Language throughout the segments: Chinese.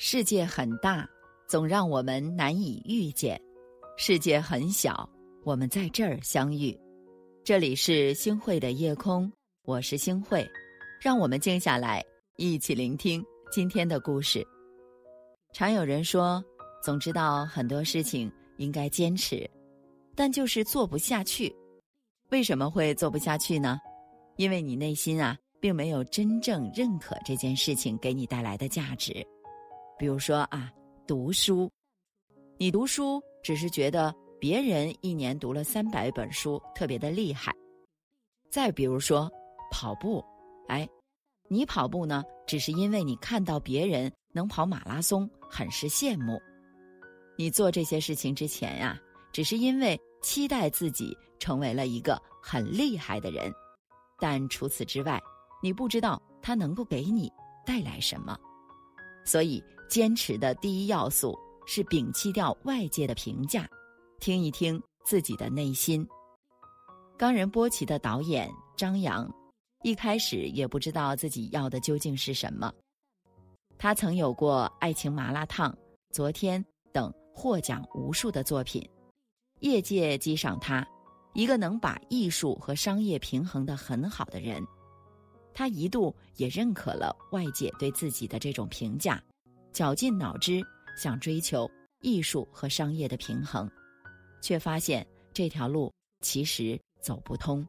世界很大，总让我们难以遇见；世界很小，我们在这儿相遇。这里是星汇的夜空，我是星汇，让我们静下来，一起聆听今天的故事。常有人说，总知道很多事情应该坚持，但就是做不下去。为什么会做不下去呢？因为你内心啊，并没有真正认可这件事情给你带来的价值。比如说啊，读书，你读书只是觉得别人一年读了三百本书特别的厉害。再比如说跑步，哎，你跑步呢，只是因为你看到别人能跑马拉松，很是羡慕。你做这些事情之前呀，只是因为期待自己成为了一个很厉害的人，但除此之外，你不知道它能够给你带来什么。所以，坚持的第一要素是摒弃掉外界的评价，听一听自己的内心。冈仁波齐的导演张扬，一开始也不知道自己要的究竟是什么。他曾有过《爱情麻辣烫》《昨天》等获奖无数的作品，业界激赏他，一个能把艺术和商业平衡的很好的人。他一度也认可了外界对自己的这种评价，绞尽脑汁想追求艺术和商业的平衡，却发现这条路其实走不通。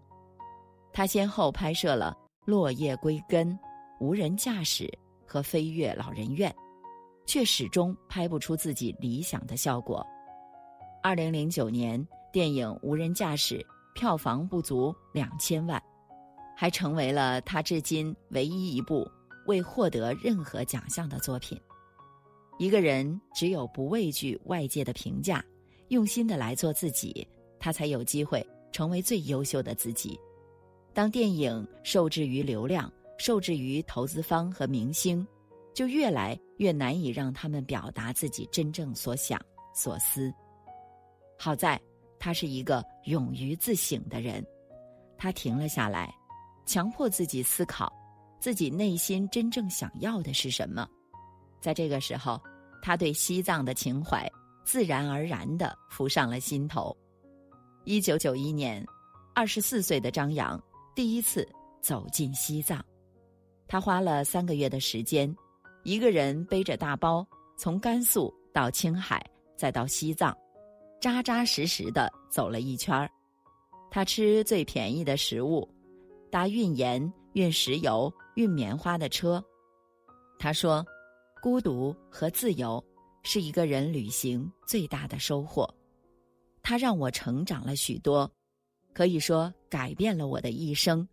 他先后拍摄了《落叶归根》《无人驾驶》和《飞越老人院》，却始终拍不出自己理想的效果。二零零九年，电影《无人驾驶》票房不足两千万。还成为了他至今唯一一部未获得任何奖项的作品。一个人只有不畏惧外界的评价，用心的来做自己，他才有机会成为最优秀的自己。当电影受制于流量，受制于投资方和明星，就越来越难以让他们表达自己真正所想所思。好在他是一个勇于自省的人，他停了下来。强迫自己思考，自己内心真正想要的是什么。在这个时候，他对西藏的情怀自然而然的浮上了心头。一九九一年，二十四岁的张扬第一次走进西藏，他花了三个月的时间，一个人背着大包，从甘肃到青海，再到西藏，扎扎实实的走了一圈儿。他吃最便宜的食物。搭运盐、运石油、运棉花的车，他说：“孤独和自由是一个人旅行最大的收获。它让我成长了许多，可以说改变了我的一生。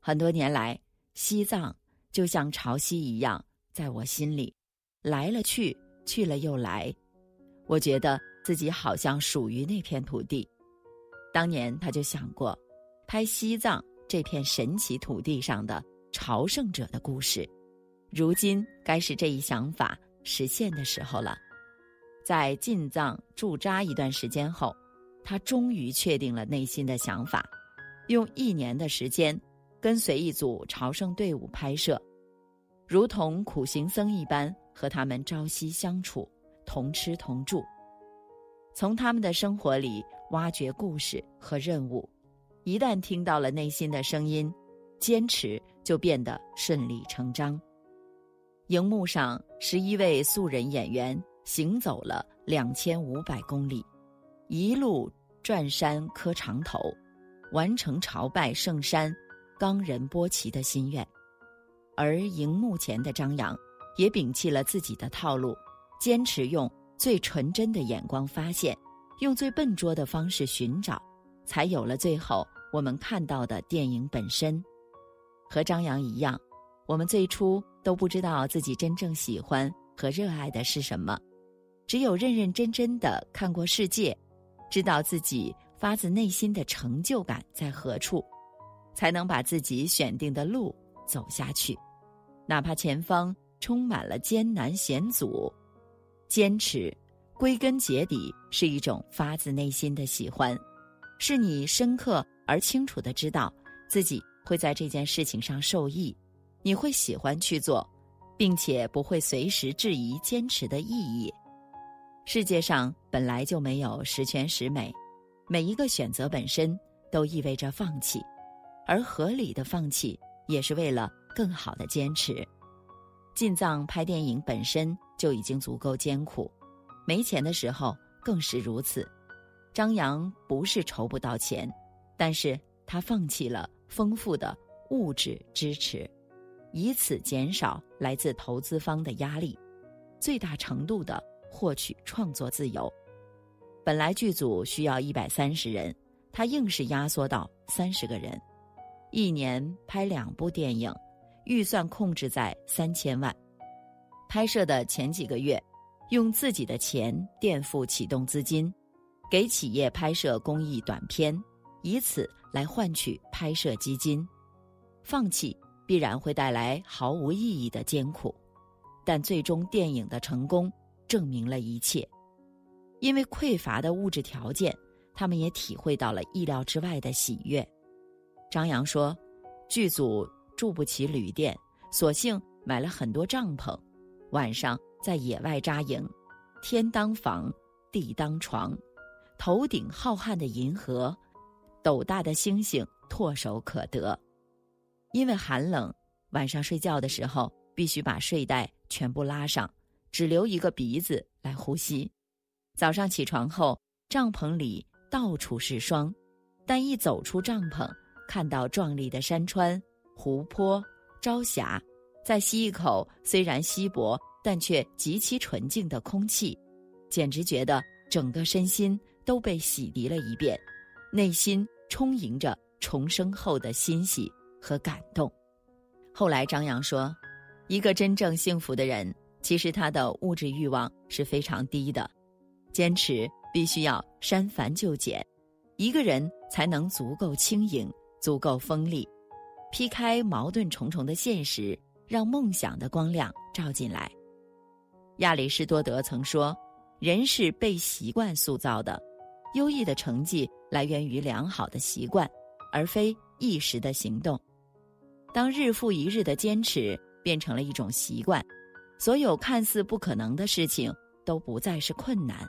很多年来，西藏就像潮汐一样，在我心里来了去，去了又来。我觉得自己好像属于那片土地。当年他就想过拍西藏。”这片神奇土地上的朝圣者的故事，如今该是这一想法实现的时候了。在进藏驻扎一段时间后，他终于确定了内心的想法，用一年的时间跟随一组朝圣队伍拍摄，如同苦行僧一般和他们朝夕相处，同吃同住，从他们的生活里挖掘故事和任务。一旦听到了内心的声音，坚持就变得顺理成章。荧幕上，十一位素人演员行走了两千五百公里，一路转山磕长头，完成朝拜圣山冈仁波齐的心愿。而荧幕前的张扬，也摒弃了自己的套路，坚持用最纯真的眼光发现，用最笨拙的方式寻找。才有了最后我们看到的电影本身。和张扬一样，我们最初都不知道自己真正喜欢和热爱的是什么，只有认认真真的看过世界，知道自己发自内心的成就感在何处，才能把自己选定的路走下去，哪怕前方充满了艰难险阻。坚持，归根结底是一种发自内心的喜欢。是你深刻而清楚的知道自己会在这件事情上受益，你会喜欢去做，并且不会随时质疑坚持的意义。世界上本来就没有十全十美，每一个选择本身都意味着放弃，而合理的放弃也是为了更好的坚持。进藏拍电影本身就已经足够艰苦，没钱的时候更是如此。张扬不是筹不到钱，但是他放弃了丰富的物质支持，以此减少来自投资方的压力，最大程度的。获取创作自由。本来剧组需要一百三十人，他硬是压缩到三十个人，一年拍两部电影，预算控制在三千万。拍摄的前几个月，用自己的钱垫付启动资金，给企业拍摄公益短片，以此来换取拍摄基金。放弃必然会带来毫无意义的艰苦，但最终电影的成功。证明了一切，因为匮乏的物质条件，他们也体会到了意料之外的喜悦。张扬说：“剧组住不起旅店，索性买了很多帐篷，晚上在野外扎营，天当房，地当床，头顶浩瀚的银河，斗大的星星唾手可得。因为寒冷，晚上睡觉的时候必须把睡袋全部拉上。”只留一个鼻子来呼吸。早上起床后，帐篷里到处是霜，但一走出帐篷，看到壮丽的山川、湖泊、朝霞，再吸一口虽然稀薄但却极其纯净的空气，简直觉得整个身心都被洗涤了一遍，内心充盈着重生后的欣喜和感动。后来，张扬说：“一个真正幸福的人。”其实他的物质欲望是非常低的，坚持必须要删繁就简，一个人才能足够轻盈、足够锋利，劈开矛盾重重的现实，让梦想的光亮照进来。亚里士多德曾说：“人是被习惯塑造的，优异的成绩来源于良好的习惯，而非一时的行动。当日复一日的坚持变成了一种习惯。”所有看似不可能的事情都不再是困难。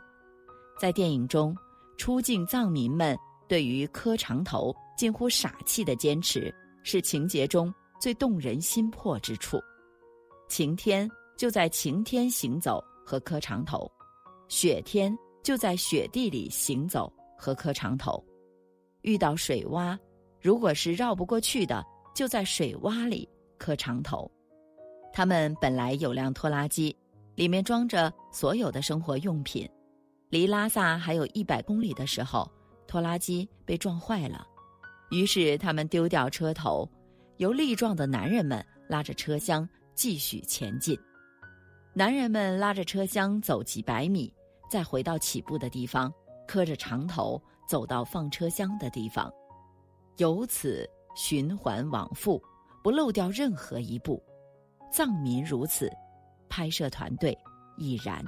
在电影中，出境藏民们对于磕长头近乎傻气的坚持，是情节中最动人心魄之处。晴天就在晴天行走和磕长头，雪天就在雪地里行走和磕长头。遇到水洼，如果是绕不过去的，就在水洼里磕长头。他们本来有辆拖拉机，里面装着所有的生活用品。离拉萨还有一百公里的时候，拖拉机被撞坏了，于是他们丢掉车头，由力壮的男人们拉着车厢继续前进。男人们拉着车厢走几百米，再回到起步的地方，磕着长头走到放车厢的地方，由此循环往复，不漏掉任何一步。藏民如此，拍摄团队亦然。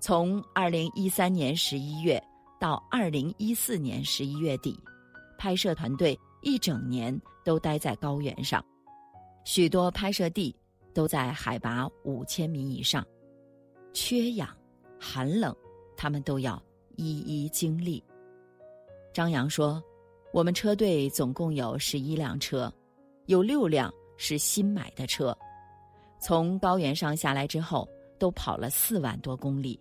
从二零一三年十一月到二零一四年十一月底，拍摄团队一整年都待在高原上，许多拍摄地都在海拔五千米以上，缺氧、寒冷，他们都要一一经历。张扬说：“我们车队总共有十一辆车，有六辆。”是新买的车，从高原上下来之后，都跑了四万多公里，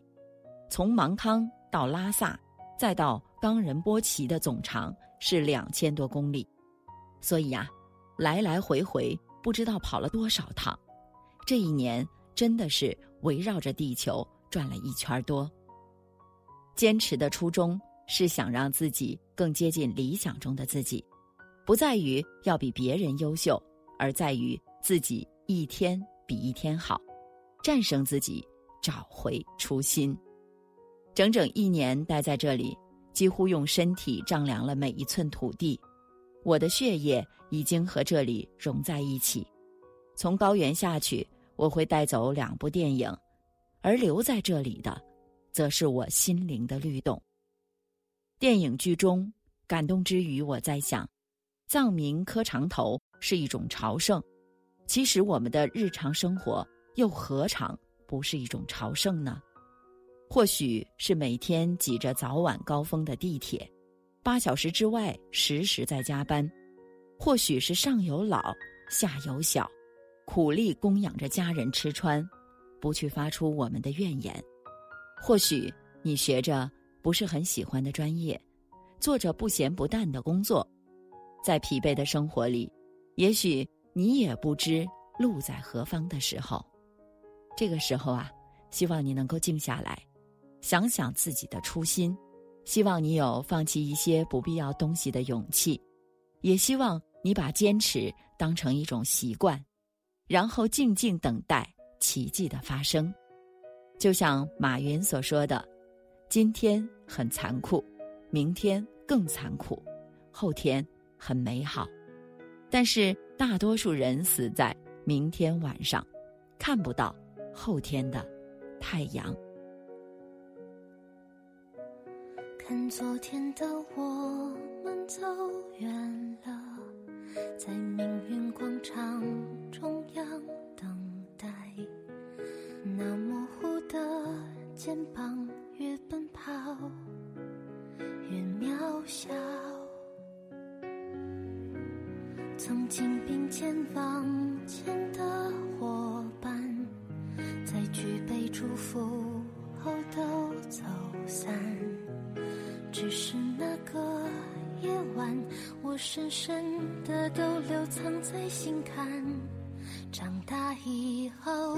从芒康到拉萨，再到冈仁波齐的总长是两千多公里，所以呀，来来回回不知道跑了多少趟，这一年真的是围绕着地球转了一圈多。坚持的初衷是想让自己更接近理想中的自己，不在于要比别人优秀。而在于自己一天比一天好，战胜自己，找回初心。整整一年待在这里，几乎用身体丈量了每一寸土地。我的血液已经和这里融在一起。从高原下去，我会带走两部电影，而留在这里的，则是我心灵的律动。电影剧中感动之余，我在想，藏民磕长头。是一种朝圣，其实我们的日常生活又何尝不是一种朝圣呢？或许是每天挤着早晚高峰的地铁，八小时之外时时在加班；或许是上有老下有小，苦力供养着家人吃穿，不去发出我们的怨言；或许你学着不是很喜欢的专业，做着不咸不淡的工作，在疲惫的生活里，也许你也不知路在何方的时候，这个时候啊，希望你能够静下来。想想自己的初心，希望你有放弃一些不必要东西的勇气，也希望你把坚持当成一种习惯，然后静静等待奇迹的发生。就像马云所说的：“今天很残酷，明天更残酷，后天很美好。”但是大多数人死在明天晚上，看不到后天的太阳。看昨天的我们走远了，在命运广场中央的肩膀，越奔跑越渺小。曾经并肩往前的伙伴，在举杯祝福后都走散。只是那个夜晚，我深深的都留藏在心坎。长大以后，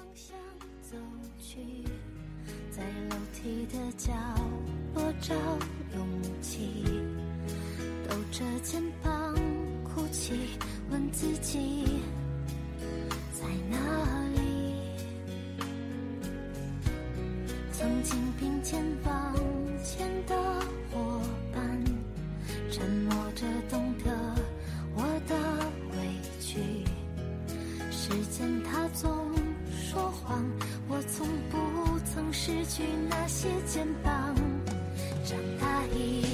你的角落找勇气，抖着肩膀哭泣，问自己在哪里。曾经并肩往前的去那些肩膀。长大以